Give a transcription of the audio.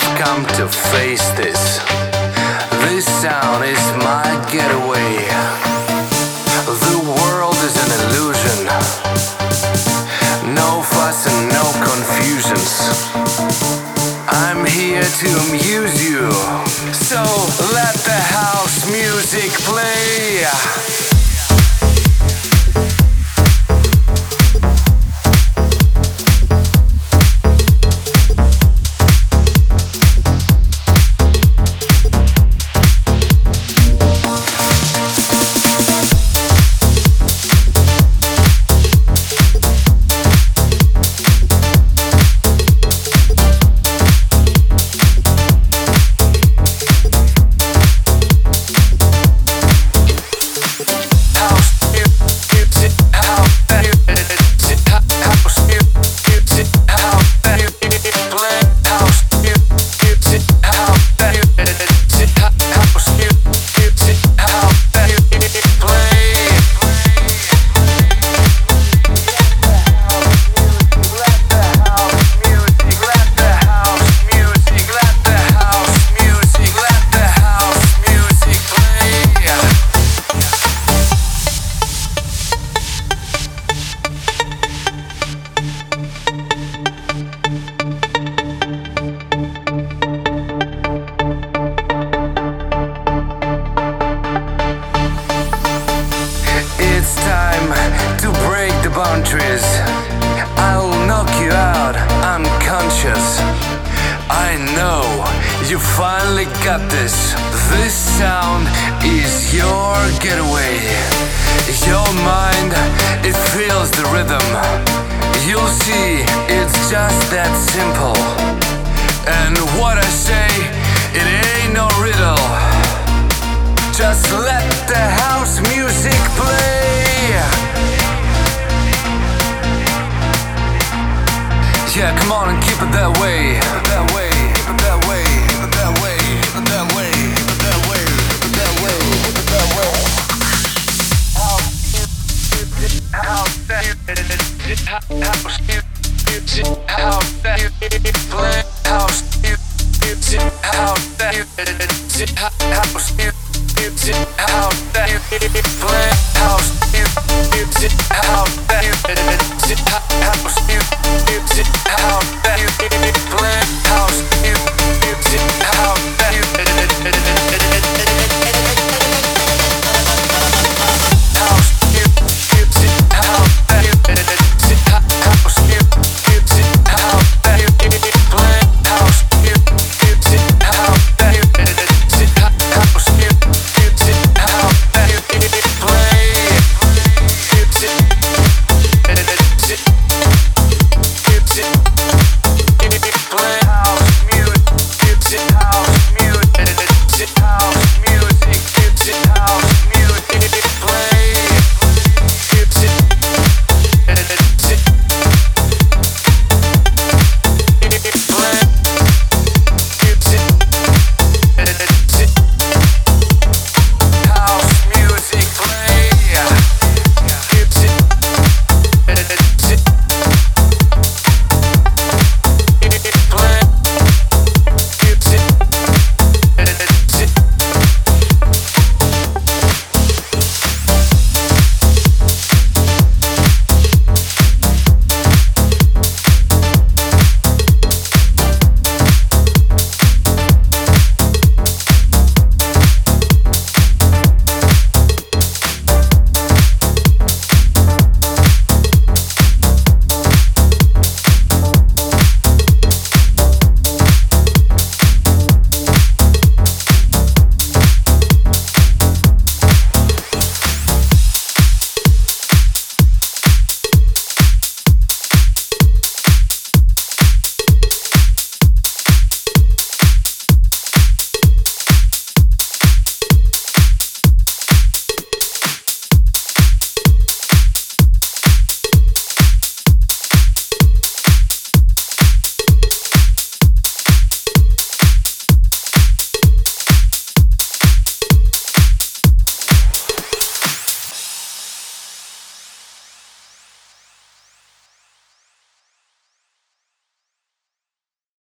I've come to face this. This sound is my getaway. The world is an illusion, no fuss and no confusions. I'm here to amuse you, so let the house music play. The. I'll knock you out unconscious. I know you finally got this. This sound is your getaway. Your mind, it feels the rhythm. You'll see, it's just that simple. And what I say, it ain't no riddle. Just let the house music play. And keep it that way. Keep it that way. Keep it that way. Keep it that way. Keep it that way. Keep it that way. Keep it that way. Keep it that way. Music. House music. House music. Play house music. House music. House music house that play house music, house that music,